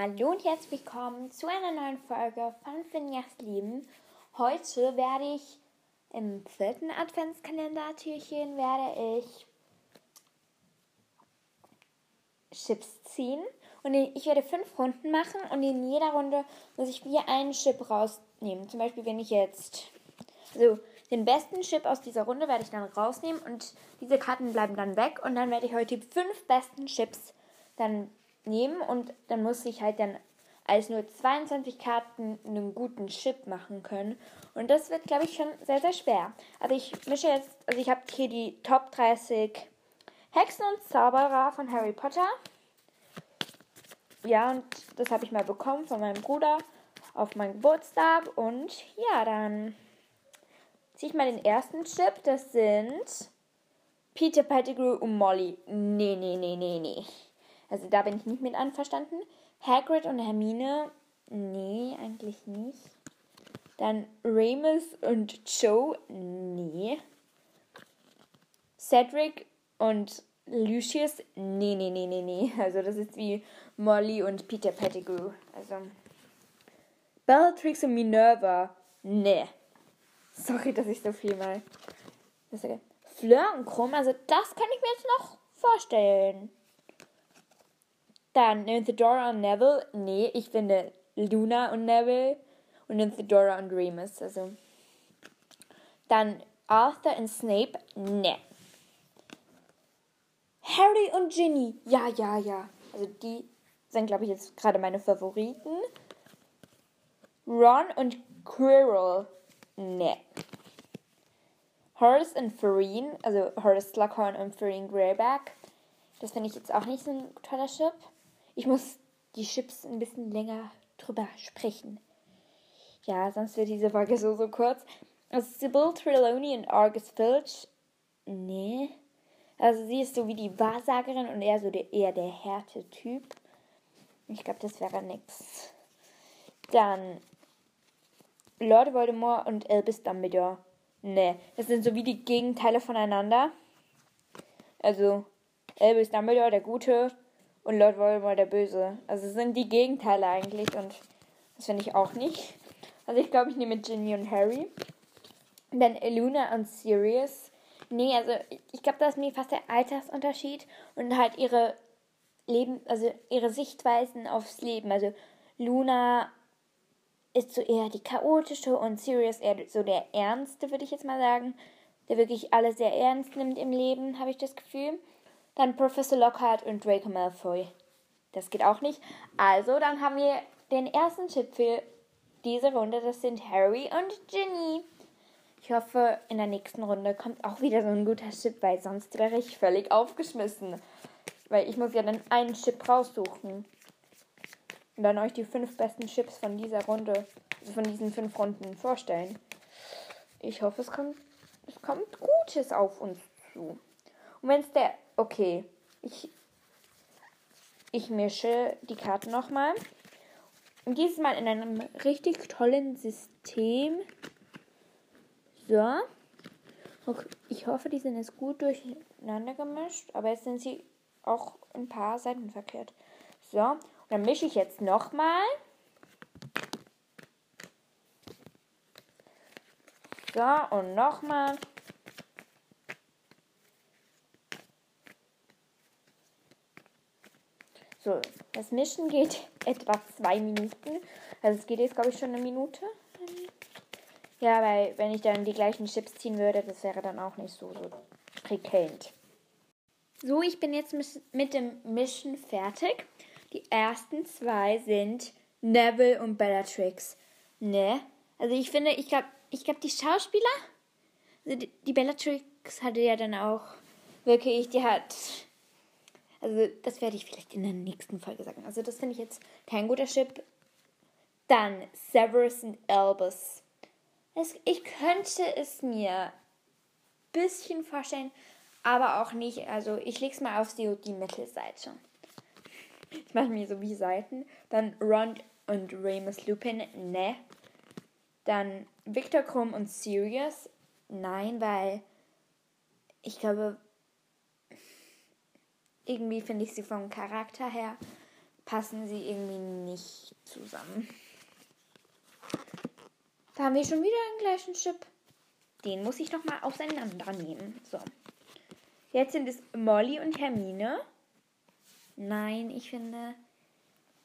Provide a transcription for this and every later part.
Hallo und herzlich willkommen zu einer neuen Folge von Finjas Leben. Heute werde ich im vierten Adventskalender-Türchen werde ich Chips ziehen und ich werde fünf Runden machen und in jeder Runde muss ich wieder einen Chip rausnehmen. Zum Beispiel, wenn ich jetzt also den besten Chip aus dieser Runde werde ich dann rausnehmen und diese Karten bleiben dann weg und dann werde ich heute die fünf besten Chips dann nehmen und dann muss ich halt dann als nur 22 Karten einen guten Chip machen können. Und das wird, glaube ich, schon sehr, sehr schwer. Also ich mische jetzt, also ich habe hier die Top 30 Hexen und Zauberer von Harry Potter. Ja, und das habe ich mal bekommen von meinem Bruder auf meinen Geburtstag. Und ja, dann ziehe ich mal den ersten Chip. Das sind Peter Pettigrew und Molly. Nee, nee, nee, nee, nee. Also da bin ich nicht mit einverstanden. Hagrid und Hermine, nee, eigentlich nicht. Dann Remus und Joe, nee. Cedric und Lucius, nee, nee, nee, nee, nee. Also das ist wie Molly und Peter Pettigrew. Also Bellatrix und Minerva, nee. Sorry, dass ich so viel mal. Fleur und Krumm, also das kann ich mir jetzt noch vorstellen. Dann Nymphedora und Neville. Nee, ich finde Luna und Neville und Nymphedora und Remus. Also. Dann Arthur und Snape. Nee. Harry und Ginny. Ja, ja, ja. Also die sind, glaube ich, jetzt gerade meine Favoriten. Ron und Quirrell. Nee. Horace und Farine, also Horace Slughorn und Farine Greyback. Das finde ich jetzt auch nicht so ein toller Chip. Ich muss die Chips ein bisschen länger drüber sprechen. Ja, sonst wird diese Folge so, so kurz. Also Sybil Trelawney und Argus Filch. Nee. Also sie ist so wie die Wahrsagerin und er so der, eher der Härte-Typ. Ich glaube, das wäre nix. Dann Lord Voldemort und Albus Dumbledore. Nee, das sind so wie die Gegenteile voneinander. Also Albus Dumbledore, der Gute, und Lord Voldemort der Böse. Also sind die Gegenteile eigentlich und das finde ich auch nicht. Also ich glaube, ich nehme Ginny und Harry. Und dann Luna und Sirius. Nee, also ich glaube, da ist mir fast der Altersunterschied und halt ihre Leben, also ihre Sichtweisen aufs Leben. Also Luna ist so eher die chaotische und Sirius eher so der ernste, würde ich jetzt mal sagen. Der wirklich alles sehr ernst nimmt im Leben, habe ich das Gefühl. Dann Professor Lockhart und Draco Malfoy. Das geht auch nicht. Also, dann haben wir den ersten Tipp für diese Runde. Das sind Harry und Ginny. Ich hoffe, in der nächsten Runde kommt auch wieder so ein guter Chip, weil sonst wäre ich völlig aufgeschmissen. Weil ich muss ja dann einen Chip raussuchen. Und dann euch die fünf besten Chips von dieser Runde, also von diesen fünf Runden vorstellen. Ich hoffe, es kommt, es kommt Gutes auf uns zu. Und wenn es der Okay, ich, ich mische die Karten nochmal. Und dieses Mal in einem richtig tollen System. So. Okay, ich hoffe, die sind jetzt gut durcheinander gemischt. Aber jetzt sind sie auch ein paar Seiten verkehrt. So. Und dann mische ich jetzt nochmal. So, und nochmal. So, das Mischen geht etwa zwei Minuten. Also es geht jetzt, glaube ich, schon eine Minute. Ja, weil wenn ich dann die gleichen Chips ziehen würde, das wäre dann auch nicht so, so prickelnd. So, ich bin jetzt mit dem Mischen fertig. Die ersten zwei sind Neville und Bellatrix. Ne? Also ich finde, ich glaube, ich glaube, die Schauspieler, also die, die Bellatrix hatte ja dann auch wirklich, die hat also, das werde ich vielleicht in der nächsten Folge sagen. Also, das finde ich jetzt kein guter Chip. Dann Severus und Albus. Es, ich könnte es mir ein bisschen vorstellen, aber auch nicht. Also, ich lege es mal auf die, Mittelseite. Ich mache mir so wie Seiten. Dann Ron und Remus Lupin. Ne. Dann Victor Krumm und Sirius. Nein, weil ich glaube, irgendwie finde ich sie vom Charakter her passen sie irgendwie nicht zusammen. Da haben wir schon wieder den gleichen Chip. Den muss ich nochmal auseinandernehmen. So. Jetzt sind es Molly und Hermine. Nein, ich finde,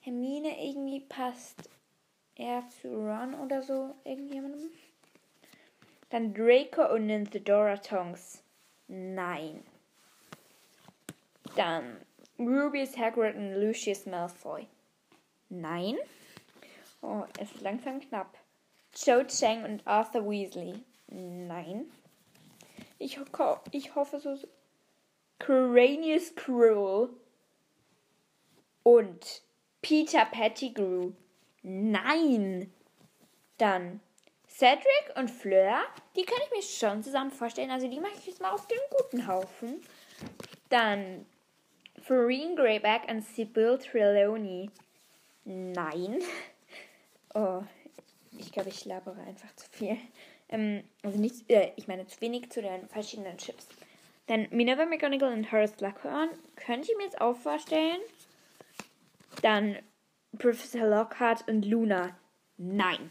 Hermine irgendwie passt eher zu Ron oder so. Irgendjemandem. Dann Draco und Nymphedora Tongs. Nein. Dann Rubius Hagrid und Lucius Malfoy. Nein. Oh, es ist langsam knapp. Cho Chang und Arthur Weasley. Nein. Ich, ho ich hoffe so. Cranius Cruel und Peter Pettigrew. Nein. Dann Cedric und Fleur, die kann ich mir schon zusammen vorstellen. Also die mache ich jetzt mal auf den guten Haufen. Dann Farine Greyback und Sibyl Trelawney. Nein. Oh, ich glaube, ich labere einfach zu viel. Ähm, also nicht, äh, ich meine zu wenig zu den verschiedenen Chips. Dann Minerva McGonagall und Horace Slughorn könnte ich mir jetzt auch vorstellen. Dann Professor Lockhart und Luna. Nein.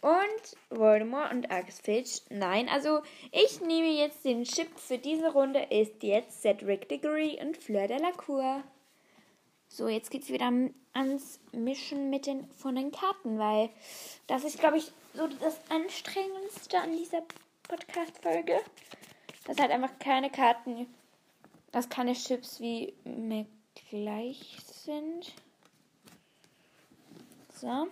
Und Voldemort und Argus Filch. Nein, also ich nehme jetzt den Chip für diese Runde. Ist jetzt Cedric Diggory und Fleur de la Cour. So, jetzt geht's wieder ans Mischen mit den von den Karten, weil das ist, glaube ich, so das Anstrengendste an dieser Podcast-Folge. Das hat einfach keine Karten, dass keine Chips wie mir gleich sind. So.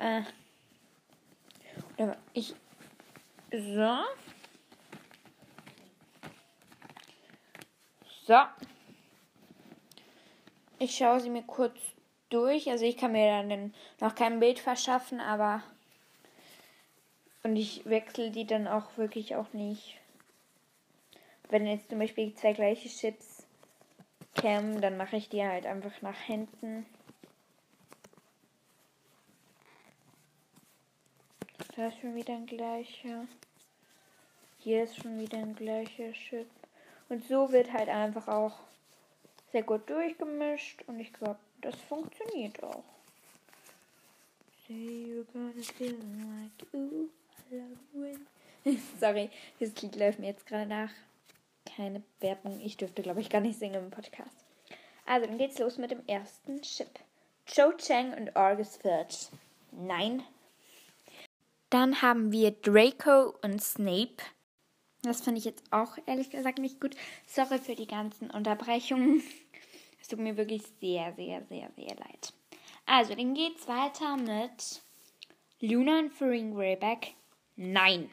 Äh. Ich. So. So. Ich schaue sie mir kurz durch. Also ich kann mir dann noch kein Bild verschaffen, aber. Und ich wechsle die dann auch wirklich auch nicht. Wenn jetzt zum Beispiel zwei gleiche Chips kämen, dann mache ich die halt einfach nach hinten. Da ist schon wieder ein gleicher. Hier ist schon wieder ein gleicher Chip. Und so wird halt einfach auch sehr gut durchgemischt. Und ich glaube, das funktioniert auch. Sorry, dieses Lied läuft mir jetzt gerade nach. Keine Werbung. Ich dürfte, glaube ich, gar nicht singen im Podcast. Also, dann geht's los mit dem ersten Chip. Cho Chang und Argus Filch. Nein, dann haben wir Draco und Snape. Das finde ich jetzt auch ehrlich gesagt nicht gut. Sorry für die ganzen Unterbrechungen. Es tut mir wirklich sehr, sehr, sehr, sehr leid. Also, dann geht's weiter mit Luna und Farin Greyback. Nein.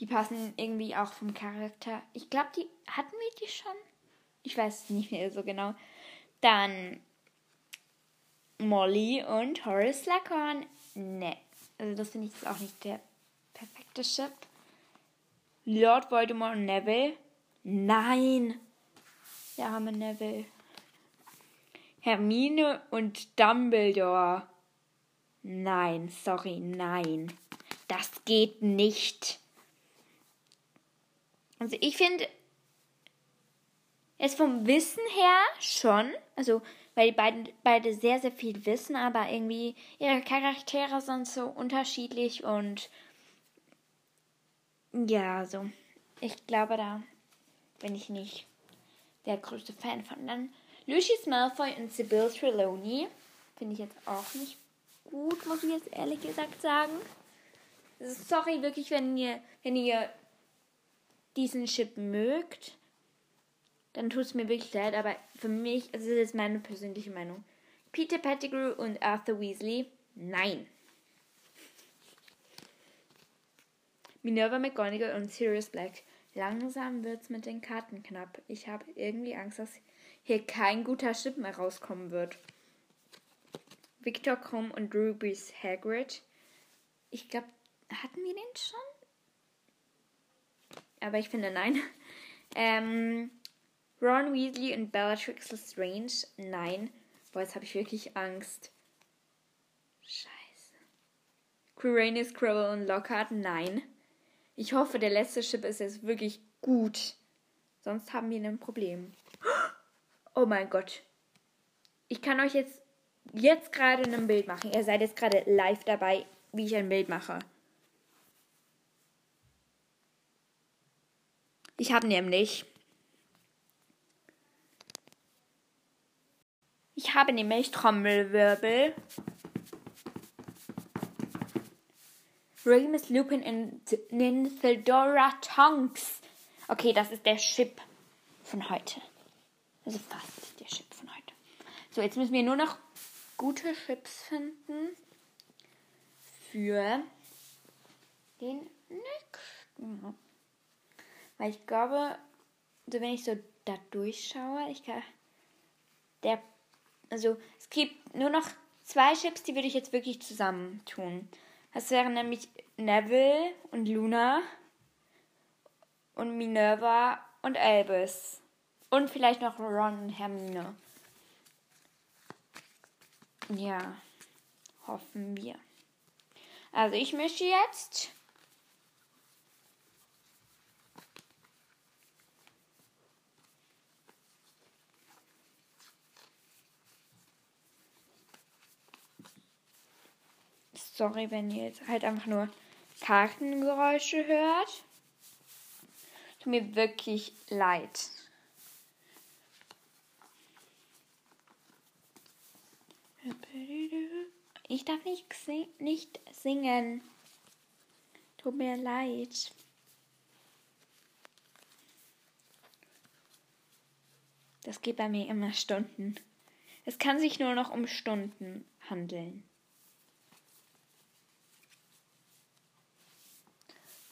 Die passen irgendwie auch vom Charakter. Ich glaube, die hatten wir die schon. Ich weiß nicht mehr so genau. Dann Molly und Horace Slughorn. Ne. Also das finde ich jetzt auch nicht der perfekte Chip. Lord Voldemort und Neville. Nein. Der arme Neville. Hermine und Dumbledore. Nein, sorry, nein. Das geht nicht. Also ich finde es vom Wissen her schon, also weil die beiden beide sehr, sehr viel wissen, aber irgendwie ihre Charaktere sind so unterschiedlich und ja, so. Ich glaube, da bin ich nicht der größte Fan von. Dann Lucius Malfoy und Sibyl Trelawney finde ich jetzt auch nicht gut, muss ich jetzt ehrlich gesagt sagen. Sorry wirklich, wenn ihr, wenn ihr diesen Chip mögt dann tut es mir wirklich leid, aber für mich, es ist jetzt meine persönliche Meinung. Peter Pettigrew und Arthur Weasley, nein. Minerva McGonagall und Sirius Black. Langsam wird's mit den Karten knapp. Ich habe irgendwie Angst, dass hier kein guter Chip mehr rauskommen wird. Victor Krumm und Ruby's Hagrid. Ich glaube, hatten wir den schon? Aber ich finde nein. Ähm, Ron Weasley und Bellatrix Lestrange? Nein. Boah, jetzt habe ich wirklich Angst. Scheiße. Quirinius Crowell und Lockhart? Nein. Ich hoffe, der letzte Chip ist jetzt wirklich gut. Sonst haben wir ein Problem. Oh mein Gott. Ich kann euch jetzt, jetzt gerade ein Bild machen. Ihr seid jetzt gerade live dabei, wie ich ein Bild mache. Ich habe nämlich. Ich habe nämlich Trommelwirbel. Remus Lupin in Ninthodora Tonks. Okay, das ist der Chip von heute. Also fast der Chip von heute. So, jetzt müssen wir nur noch gute Chips finden für den nächsten. Weil ich glaube, so wenn ich so da durchschaue, ich kann. Der. Also, es gibt nur noch zwei Chips, die würde ich jetzt wirklich zusammentun. Das wären nämlich Neville und Luna und Minerva und Albus. Und vielleicht noch Ron und Hermine. Ja, hoffen wir. Also ich mische jetzt. Sorry, wenn ihr jetzt halt einfach nur Kartengeräusche hört. Tut mir wirklich leid. Ich darf nicht, sing nicht singen. Tut mir leid. Das geht bei mir immer Stunden. Es kann sich nur noch um Stunden handeln.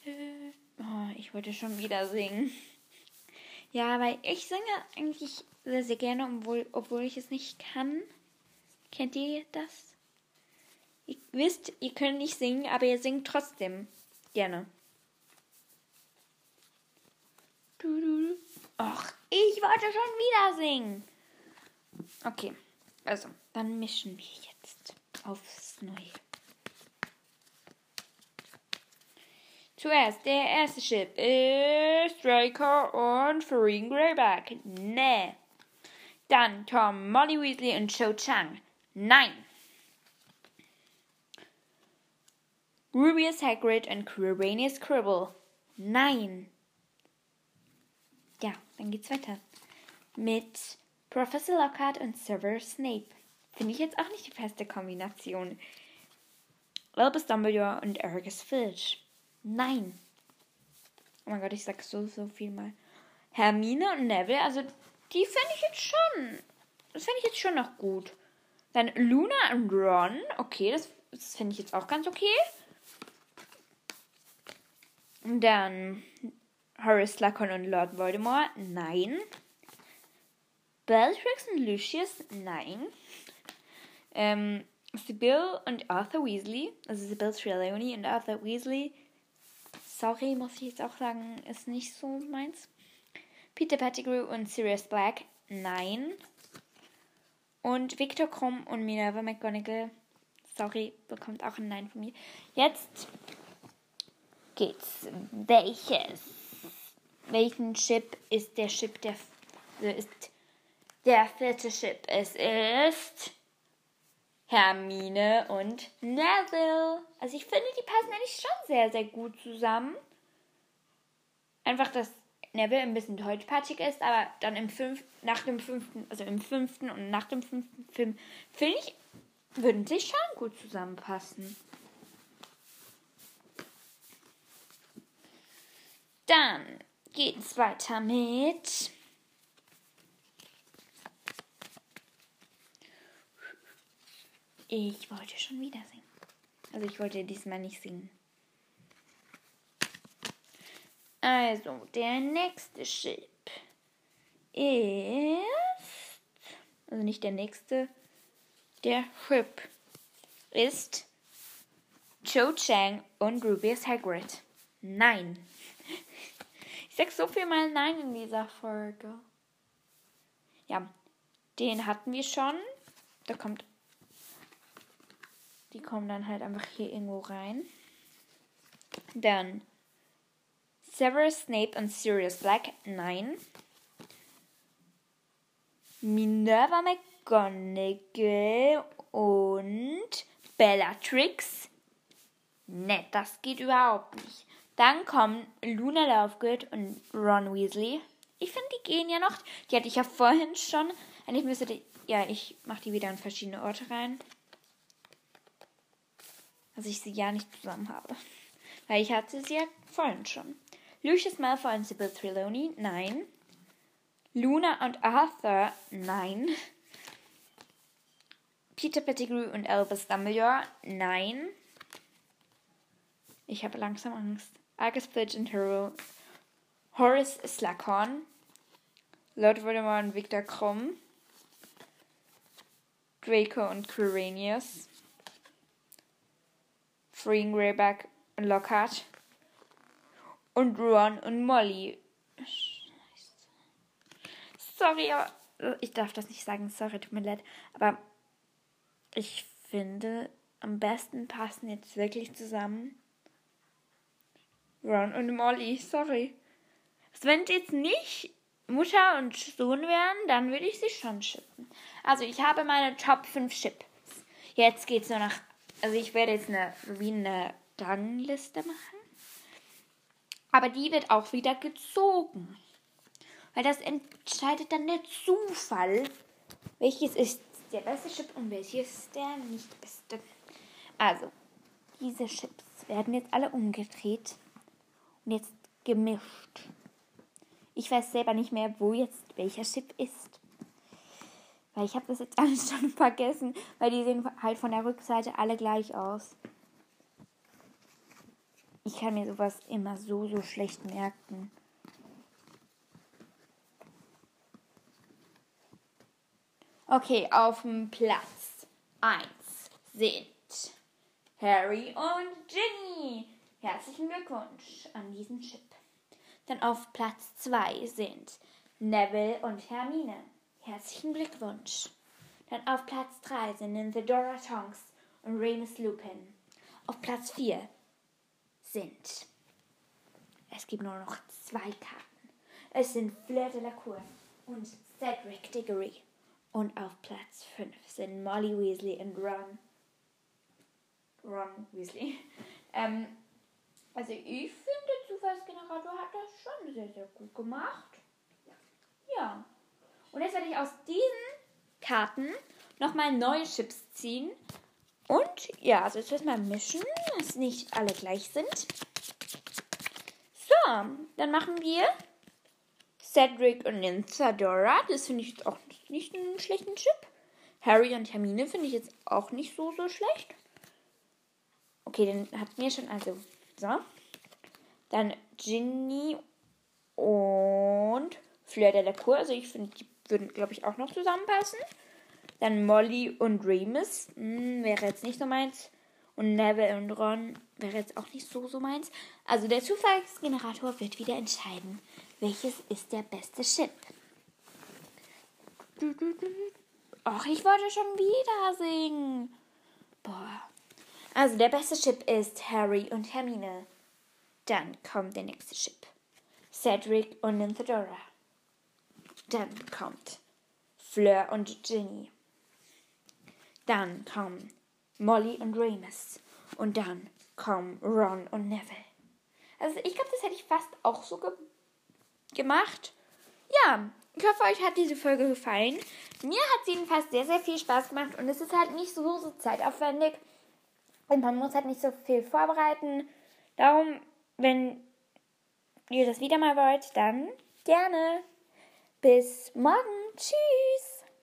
Oh, ich wollte schon wieder singen. Ja, weil ich singe eigentlich sehr, sehr gerne, obwohl, obwohl ich es nicht kann. Kennt ihr das? Ihr wisst, ihr könnt nicht singen, aber ihr singt trotzdem gerne. Ach, ich wollte schon wieder singen. Okay, also, dann mischen wir jetzt aufs Neue. Zuerst, der erste Chip ist Draco und Farine Greyback. Nee. Dann Tom, Molly Weasley und Cho Chang. Nein. Rubius Hagrid und Quirinius Cribble. Nein. Ja, dann geht's weiter. Mit Professor Lockhart und Severus Snape. Finde ich jetzt auch nicht die feste Kombination. Albus Dumbledore und Argus Filch. Nein. Oh mein Gott, ich sag so, so viel mal. Hermine und Neville, also die fände ich jetzt schon. Das fände ich jetzt schon noch gut. Dann Luna und Ron. Okay, das, das finde ich jetzt auch ganz okay. Und dann Horace Slughorn und Lord Voldemort. Nein. Bellatrix und Lucius. Nein. Ähm, Sibyl und Arthur Weasley. Also Sibyl Trelawney und Arthur Weasley. Sorry, muss ich jetzt auch sagen, ist nicht so meins. Peter Pettigrew und Sirius Black. Nein. Und Victor Krumm und Minerva McGonagall. Sorry, bekommt auch ein Nein von mir. Jetzt geht's. Welches? Welchen Chip ist der Chip der ist der vierte Chip? Es ist Hermine und Neville. Also ich finde, die passen eigentlich schon sehr, sehr gut zusammen. Einfach, dass Neville ein bisschen deutschpartig ist, aber dann im fünf, nach dem fünften, also im fünften und nach dem fünften Film, finde ich, würden sie schon gut zusammenpassen. Dann geht es weiter mit Ich wollte schon wieder singen. Also ich wollte diesmal nicht singen. Also, der nächste Chip ist. Also nicht der nächste. Der Chip ist Cho Chang und Rubius Hagrid. Nein. Ich sag so viel mal Nein in dieser Folge. Ja, den hatten wir schon. Da kommt die kommen dann halt einfach hier irgendwo rein. Dann Severus Snape und Sirius Black, nein. Minerva McGonagall und Bellatrix. Ne, das geht überhaupt nicht. Dann kommen Luna Lovegood und Ron Weasley. Ich finde, die gehen ja noch. Die hatte ich ja vorhin schon. Und ich müsste die. Ja, ich mache die wieder in verschiedene Orte rein. Also ich sie ja nicht zusammen habe. Weil ich hatte sie ja vorhin schon. Lucius Malfoy und Sybil Trelawney, nein. Luna und Arthur, nein. Peter Pettigrew und Albus Dumbledore, nein. Ich habe langsam Angst. Argus Filch und Hero. Horace Slughorn. Lord Voldemort und Victor Krumm. Draco und Quirinius. Freeing Greyback und Lockhart. Und Ron und Molly. Sorry, aber ich darf das nicht sagen. Sorry, tut mir leid. Aber ich finde, am besten passen jetzt wirklich zusammen Ron und Molly. Sorry. Wenn es jetzt nicht Mutter und Sohn wären, dann würde ich sie schon schippen. Also ich habe meine Top 5 Chips. Jetzt geht's nur nach. Also ich werde jetzt eine wie eine Rangliste machen. Aber die wird auch wieder gezogen. Weil das entscheidet dann der Zufall, welches ist der beste Chip und welches der nicht beste. Also, diese Chips werden jetzt alle umgedreht und jetzt gemischt. Ich weiß selber nicht mehr, wo jetzt welcher Chip ist. Weil ich habe das jetzt alles schon vergessen, weil die sehen halt von der Rückseite alle gleich aus. Ich kann mir sowas immer so, so schlecht merken. Okay, auf dem Platz 1 sind Harry und Ginny. Herzlichen Glückwunsch an diesen Chip. Dann auf Platz 2 sind Neville und Hermine. Herzlichen Glückwunsch. Dann auf Platz 3 sind Theodora Tonks und Remus Lupin. Auf Platz 4 sind. Es gibt nur noch zwei Karten. Es sind Fleur de la Cour und Cedric Diggory. Und auf Platz 5 sind Molly Weasley und Ron. Ron Weasley. Ähm, also ich finde, der Zufallsgenerator hat das schon sehr, sehr gut gemacht. Ja. Und jetzt werde ich aus diesen Karten nochmal neue Chips ziehen. Und ja, also jetzt wird mal mischen, dass nicht alle gleich sind. So, dann machen wir Cedric und Nymphadora. Das finde ich jetzt auch nicht einen schlechten Chip. Harry und Hermine finde ich jetzt auch nicht so, so schlecht. Okay, dann hatten wir schon, also so. Dann Ginny und Fleur de la Cour. Also ich finde, die würden, glaube ich, auch noch zusammenpassen. Dann Molly und Remus. Hm, wäre jetzt nicht so meins. Und Neville und Ron wäre jetzt auch nicht so, so meins. Also der Zufallsgenerator wird wieder entscheiden, welches ist der beste Chip. Ach, ich wollte schon wieder singen. Boah. Also der beste Chip ist Harry und Hermine. Dann kommt der nächste Chip. Cedric und Nymphadora. Dann kommt Fleur und Ginny. Dann kommen Molly und Remus. Und dann kommen Ron und Neville. Also ich glaube, das hätte ich fast auch so ge gemacht. Ja, ich hoffe, euch hat diese Folge gefallen. Mir hat sie jedenfalls sehr, sehr viel Spaß gemacht und es ist halt nicht so, so zeitaufwendig. Und man muss halt nicht so viel vorbereiten. Darum, wenn ihr das wieder mal wollt, dann gerne. Bis morgen. Tschüss.